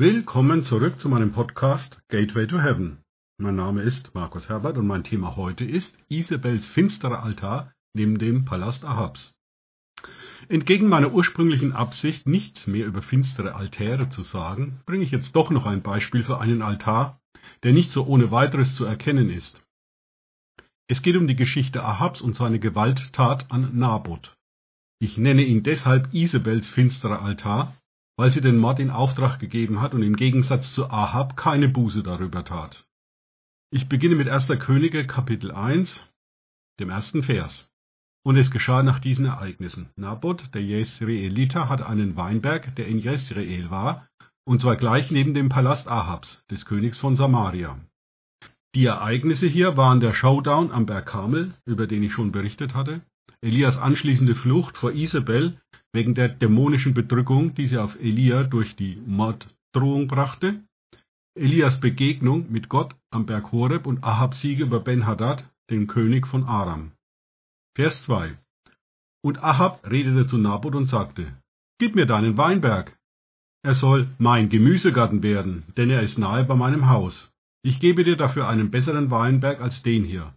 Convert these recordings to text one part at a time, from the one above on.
Willkommen zurück zu meinem Podcast Gateway to Heaven. Mein Name ist Markus Herbert und mein Thema heute ist Isabels finsterer Altar neben dem Palast Ahabs. Entgegen meiner ursprünglichen Absicht, nichts mehr über finstere Altäre zu sagen, bringe ich jetzt doch noch ein Beispiel für einen Altar, der nicht so ohne weiteres zu erkennen ist. Es geht um die Geschichte Ahabs und seine Gewalttat an Naboth. Ich nenne ihn deshalb Isabels finsterer Altar, weil sie den Mord in Auftrag gegeben hat und im Gegensatz zu Ahab keine Buße darüber tat. Ich beginne mit 1. Könige Kapitel 1, dem ersten Vers. Und es geschah nach diesen Ereignissen. Naboth, der Jesreeliter, hatte einen Weinberg, der in Jesreel war, und zwar gleich neben dem Palast Ahabs, des Königs von Samaria. Die Ereignisse hier waren der Showdown am Berg Karmel, über den ich schon berichtet hatte, Elias anschließende Flucht vor Isabel wegen der dämonischen Bedrückung, die sie auf Elia durch die Morddrohung brachte, Elias Begegnung mit Gott am Berg Horeb und Ahabs Siege über Ben-Hadad, den König von Aram. Vers 2 Und Ahab redete zu Naboth und sagte, Gib mir deinen Weinberg. Er soll mein Gemüsegarten werden, denn er ist nahe bei meinem Haus. Ich gebe dir dafür einen besseren Weinberg als den hier.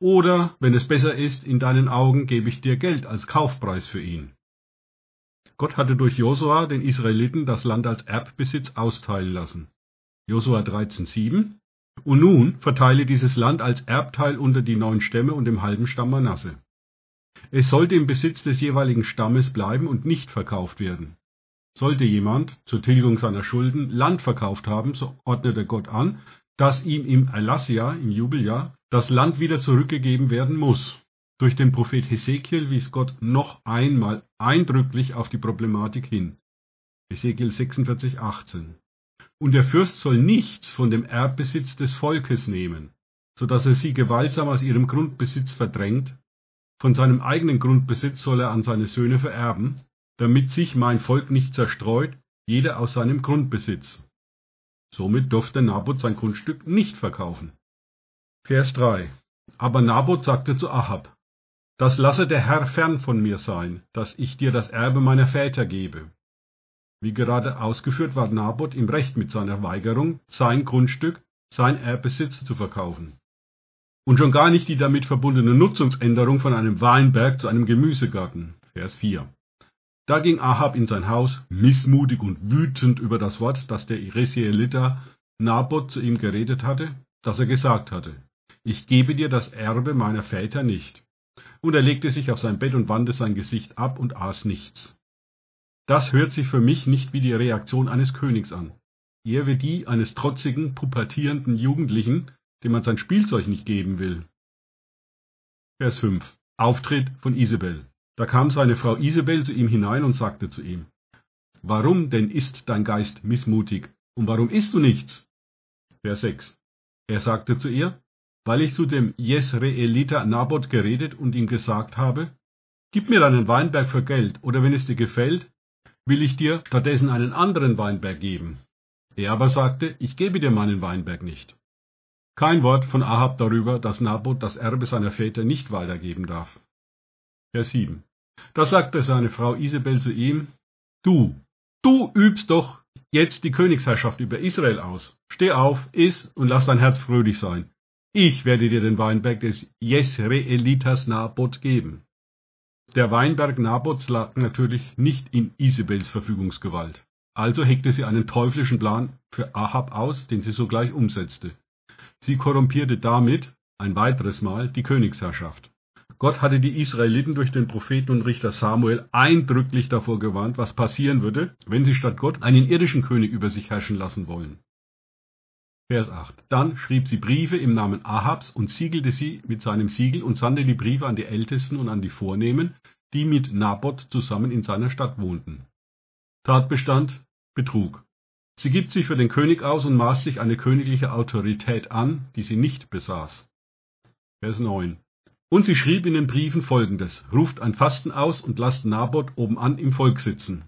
Oder, wenn es besser ist in deinen Augen, gebe ich dir Geld als Kaufpreis für ihn. Gott hatte durch Josua den Israeliten das Land als Erbbesitz austeilen lassen. Josua 13,7 Und nun verteile dieses Land als Erbteil unter die neun Stämme und dem halben Stamm Manasse. Es sollte im Besitz des jeweiligen Stammes bleiben und nicht verkauft werden. Sollte jemand zur Tilgung seiner Schulden Land verkauft haben, so ordnete Gott an, dass ihm im Erlassjahr, im Jubeljahr, das Land wieder zurückgegeben werden muss. Durch den Prophet Hesekiel wies Gott noch einmal eindrücklich auf die Problematik hin. Hesekiel 46, 18. Und der Fürst soll nichts von dem Erbbesitz des Volkes nehmen, so dass er sie gewaltsam aus ihrem Grundbesitz verdrängt. Von seinem eigenen Grundbesitz soll er an seine Söhne vererben, damit sich mein Volk nicht zerstreut, jeder aus seinem Grundbesitz. Somit durfte Naboth sein Grundstück nicht verkaufen. Vers 3. Aber Naboth sagte zu Ahab, das lasse der Herr fern von mir sein, dass ich dir das Erbe meiner Väter gebe. Wie gerade ausgeführt war Naboth im Recht mit seiner Weigerung, sein Grundstück, sein Erbbesitz zu verkaufen. Und schon gar nicht die damit verbundene Nutzungsänderung von einem Weinberg zu einem Gemüsegarten. Vers 4. Da ging Ahab in sein Haus, missmutig und wütend über das Wort, das der Iresieliter Naboth zu ihm geredet hatte, das er gesagt hatte. Ich gebe dir das Erbe meiner Väter nicht. Und er legte sich auf sein Bett und wandte sein Gesicht ab und aß nichts. Das hört sich für mich nicht wie die Reaktion eines Königs an, eher wie die eines trotzigen, pubertierenden Jugendlichen, dem man sein Spielzeug nicht geben will. Vers 5. Auftritt von Isabel. Da kam seine Frau Isabel zu ihm hinein und sagte zu ihm, Warum denn ist dein Geist missmutig, und warum isst du nichts? Vers 6. Er sagte zu ihr, weil ich zu dem Jesreeliter Naboth geredet und ihm gesagt habe, Gib mir deinen Weinberg für Geld, oder wenn es dir gefällt, will ich dir stattdessen einen anderen Weinberg geben. Er aber sagte, ich gebe dir meinen Weinberg nicht. Kein Wort von Ahab darüber, dass Naboth das Erbe seiner Väter nicht weitergeben darf. Vers 7. Da sagte seine Frau Isabel zu ihm, Du, du übst doch jetzt die Königsherrschaft über Israel aus. Steh auf, iss und lass dein Herz fröhlich sein. Ich werde dir den Weinberg des Jesreelitas Naboth geben. Der Weinberg Naboths lag natürlich nicht in Isabels Verfügungsgewalt. Also hegte sie einen teuflischen Plan für Ahab aus, den sie sogleich umsetzte. Sie korrumpierte damit, ein weiteres Mal, die Königsherrschaft. Gott hatte die Israeliten durch den Propheten und Richter Samuel eindrücklich davor gewarnt, was passieren würde, wenn sie statt Gott einen irdischen König über sich herrschen lassen wollen. Vers 8. Dann schrieb sie Briefe im Namen Ahabs und siegelte sie mit seinem Siegel und sandte die Briefe an die Ältesten und an die Vornehmen, die mit Naboth zusammen in seiner Stadt wohnten. Tatbestand Betrug. Sie gibt sich für den König aus und maßt sich eine königliche Autorität an, die sie nicht besaß. Vers 9. Und sie schrieb in den Briefen folgendes, ruft ein Fasten aus und lasst Naboth obenan im Volk sitzen.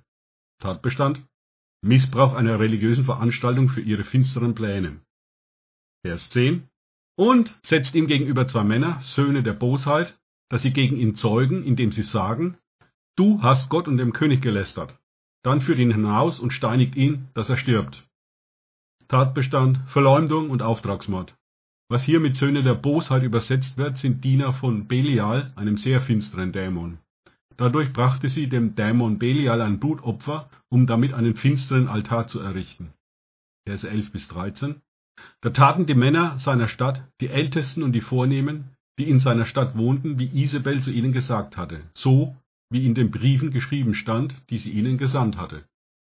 Tatbestand, Missbrauch einer religiösen Veranstaltung für ihre finsteren Pläne. Vers 10. Und setzt ihm gegenüber zwei Männer, Söhne der Bosheit, dass sie gegen ihn zeugen, indem sie sagen, du hast Gott und dem König gelästert. Dann führt ihn hinaus und steinigt ihn, dass er stirbt. Tatbestand Verleumdung und Auftragsmord. Was hier mit Söhne der Bosheit übersetzt wird, sind Diener von Belial, einem sehr finsteren Dämon. Dadurch brachte sie dem Dämon Belial ein Blutopfer, um damit einen finsteren Altar zu errichten. Verse 11 bis 13. Da taten die Männer seiner Stadt, die Ältesten und die Vornehmen, die in seiner Stadt wohnten, wie Isabel zu ihnen gesagt hatte, so wie in den Briefen geschrieben stand, die sie ihnen gesandt hatte.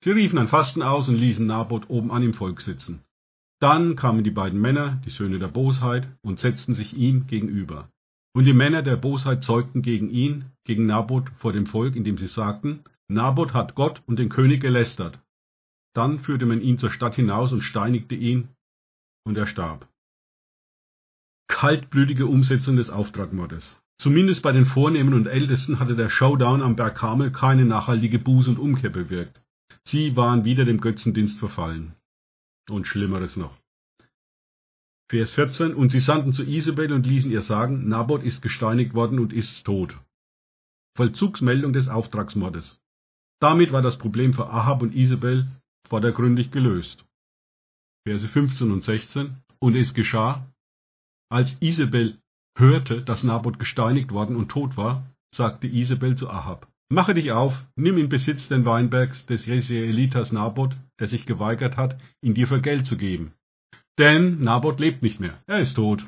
Sie riefen ein Fasten aus und ließen Naboth oben an im Volk sitzen. Dann kamen die beiden Männer, die Söhne der Bosheit, und setzten sich ihm gegenüber. Und die Männer der Bosheit zeugten gegen ihn, gegen Naboth vor dem Volk, indem sie sagten, Naboth hat Gott und den König gelästert. Dann führte man ihn zur Stadt hinaus und steinigte ihn, und er starb. Kaltblütige Umsetzung des Auftragmordes. Zumindest bei den Vornehmen und Ältesten hatte der Showdown am Berg Karmel keine nachhaltige Buß- und Umkehr bewirkt. Sie waren wieder dem Götzendienst verfallen. Und Schlimmeres noch. Vers 14. Und sie sandten zu Isabel und ließen ihr sagen, Naboth ist gesteinigt worden und ist tot. Vollzugsmeldung des Auftragsmordes. Damit war das Problem für Ahab und Isabel vordergründig gelöst. Verse 15 und 16. Und es geschah, als Isabel hörte, dass Naboth gesteinigt worden und tot war, sagte Isabel zu Ahab, Mache dich auf, nimm in Besitz den Weinbergs des Jesraelitas Naboth, der sich geweigert hat, ihn dir für Geld zu geben. Denn Naboth lebt nicht mehr, er ist tot.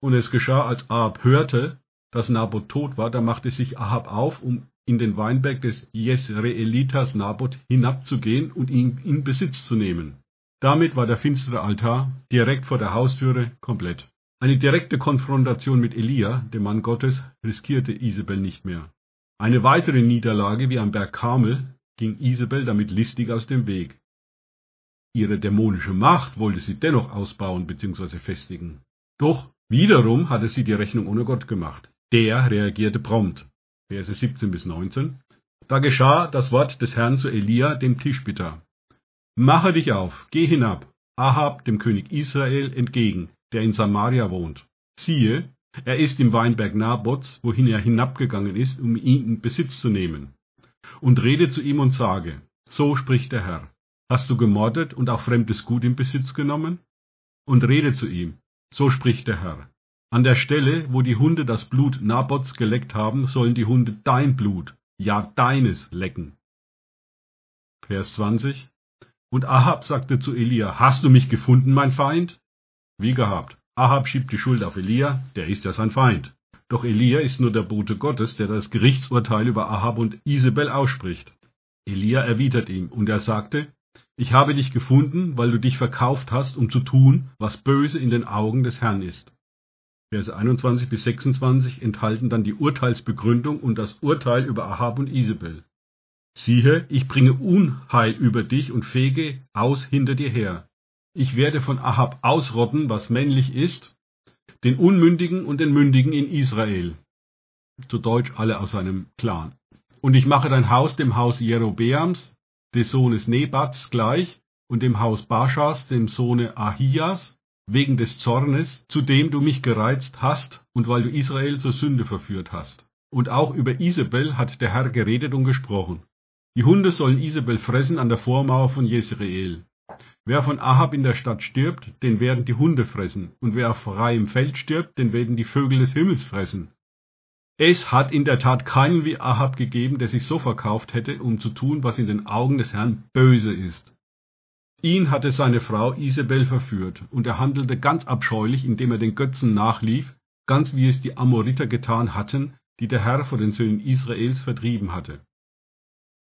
Und es geschah, als Ahab hörte, dass Naboth tot war, da machte sich Ahab auf, um in den Weinberg des Jesraelitas Naboth hinabzugehen und ihn in Besitz zu nehmen. Damit war der finstere Altar direkt vor der Haustüre komplett. Eine direkte Konfrontation mit Elia, dem Mann Gottes, riskierte Isabel nicht mehr. Eine weitere Niederlage wie am Berg Karmel ging Isabel damit listig aus dem Weg. Ihre dämonische Macht wollte sie dennoch ausbauen bzw. festigen. Doch wiederum hatte sie die Rechnung ohne Gott gemacht. Der reagierte prompt. Verse 17 bis 19. Da geschah das Wort des Herrn zu Elia, dem Tischbitter. Mache dich auf, geh hinab, Ahab, dem König Israel, entgegen, der in Samaria wohnt. Siehe, er ist im Weinberg Nabots, wohin er hinabgegangen ist, um ihn in Besitz zu nehmen. Und rede zu ihm und sage, so spricht der Herr, hast du gemordet und auch fremdes Gut in Besitz genommen? Und rede zu ihm, so spricht der Herr, an der Stelle, wo die Hunde das Blut Nabots geleckt haben, sollen die Hunde dein Blut, ja deines, lecken. Vers 20 Und Ahab sagte zu Elia, hast du mich gefunden, mein Feind? Wie gehabt. Ahab schiebt die Schuld auf Elia, der ist ja sein Feind. Doch Elia ist nur der Bote Gottes, der das Gerichtsurteil über Ahab und Isabel ausspricht. Elia erwidert ihm, und er sagte, ich habe dich gefunden, weil du dich verkauft hast, um zu tun, was böse in den Augen des Herrn ist. Verse 21 bis 26 enthalten dann die Urteilsbegründung und das Urteil über Ahab und Isabel. Siehe, ich bringe Unheil über dich und fege aus hinter dir her. Ich werde von Ahab ausrotten, was männlich ist, den Unmündigen und den Mündigen in Israel. Zu Deutsch alle aus seinem Clan. Und ich mache dein Haus dem Haus Jerobeams, des Sohnes Nebats, gleich, und dem Haus Baschas, dem Sohne Ahias, wegen des Zornes, zu dem du mich gereizt hast und weil du Israel zur Sünde verführt hast. Und auch über Isabel hat der Herr geredet und gesprochen. Die Hunde sollen Isabel fressen an der Vormauer von Jezreel. Wer von Ahab in der Stadt stirbt, den werden die Hunde fressen, und wer auf freiem Feld stirbt, den werden die Vögel des Himmels fressen. Es hat in der Tat keinen wie Ahab gegeben, der sich so verkauft hätte, um zu tun, was in den Augen des Herrn böse ist. Ihn hatte seine Frau Isabel verführt, und er handelte ganz abscheulich, indem er den Götzen nachlief, ganz wie es die Amoriter getan hatten, die der Herr vor den Söhnen Israels vertrieben hatte.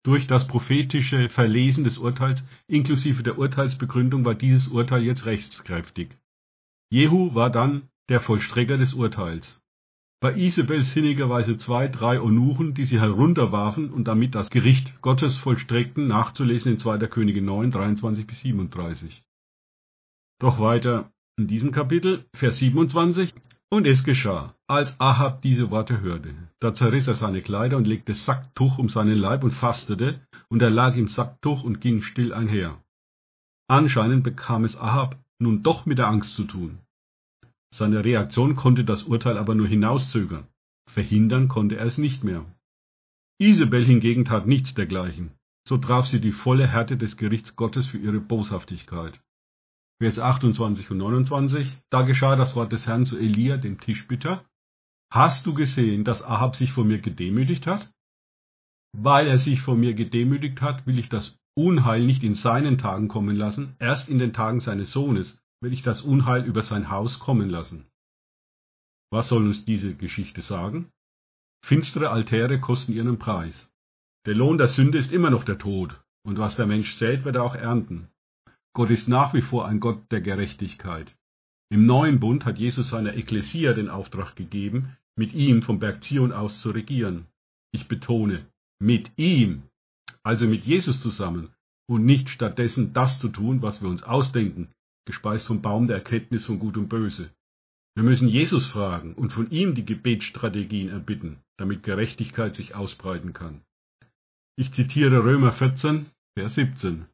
Durch das prophetische Verlesen des Urteils inklusive der Urteilsbegründung war dieses Urteil jetzt rechtskräftig. Jehu war dann der Vollstrecker des Urteils. Bei Isabel sinnigerweise zwei, drei Eunuchen, die sie herunterwarfen und damit das Gericht Gottes vollstreckten, nachzulesen in 2. Könige 9, 23 bis 37. Doch weiter in diesem Kapitel, Vers 27. Und es geschah, als Ahab diese Worte hörte, da zerriss er seine Kleider und legte Sacktuch um seinen Leib und fastete, und er lag im Sacktuch und ging still einher. Anscheinend bekam es Ahab nun doch mit der Angst zu tun. Seine Reaktion konnte das Urteil aber nur hinauszögern. Verhindern konnte er es nicht mehr. Isabel hingegen tat nichts dergleichen. So traf sie die volle Härte des Gerichts Gottes für ihre Boshaftigkeit. Vers 28 und 29. Da geschah das Wort des Herrn zu Elia, dem Tischbitter. Hast du gesehen, dass Ahab sich vor mir gedemütigt hat? Weil er sich vor mir gedemütigt hat, will ich das Unheil nicht in seinen Tagen kommen lassen, erst in den Tagen seines Sohnes will ich das Unheil über sein Haus kommen lassen. Was soll uns diese Geschichte sagen? Finstere Altäre kosten ihren Preis. Der Lohn der Sünde ist immer noch der Tod, und was der Mensch sät, wird er auch ernten. Gott ist nach wie vor ein Gott der Gerechtigkeit. Im neuen Bund hat Jesus seiner Ekklesia den Auftrag gegeben, mit ihm vom Berg Zion aus zu regieren. Ich betone, mit ihm, also mit Jesus zusammen, und nicht stattdessen das zu tun, was wir uns ausdenken, gespeist vom Baum der Erkenntnis von Gut und Böse. Wir müssen Jesus fragen und von ihm die Gebetsstrategien erbitten, damit Gerechtigkeit sich ausbreiten kann. Ich zitiere Römer 14, Vers 17.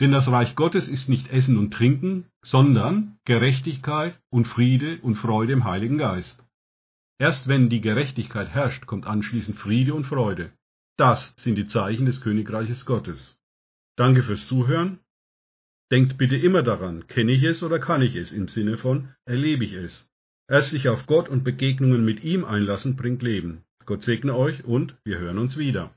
Denn das Reich Gottes ist nicht Essen und Trinken, sondern Gerechtigkeit und Friede und Freude im Heiligen Geist. Erst wenn die Gerechtigkeit herrscht, kommt anschließend Friede und Freude. Das sind die Zeichen des Königreiches Gottes. Danke fürs Zuhören. Denkt bitte immer daran, kenne ich es oder kann ich es im Sinne von erlebe ich es. Erst sich auf Gott und Begegnungen mit ihm einlassen bringt Leben. Gott segne euch und wir hören uns wieder.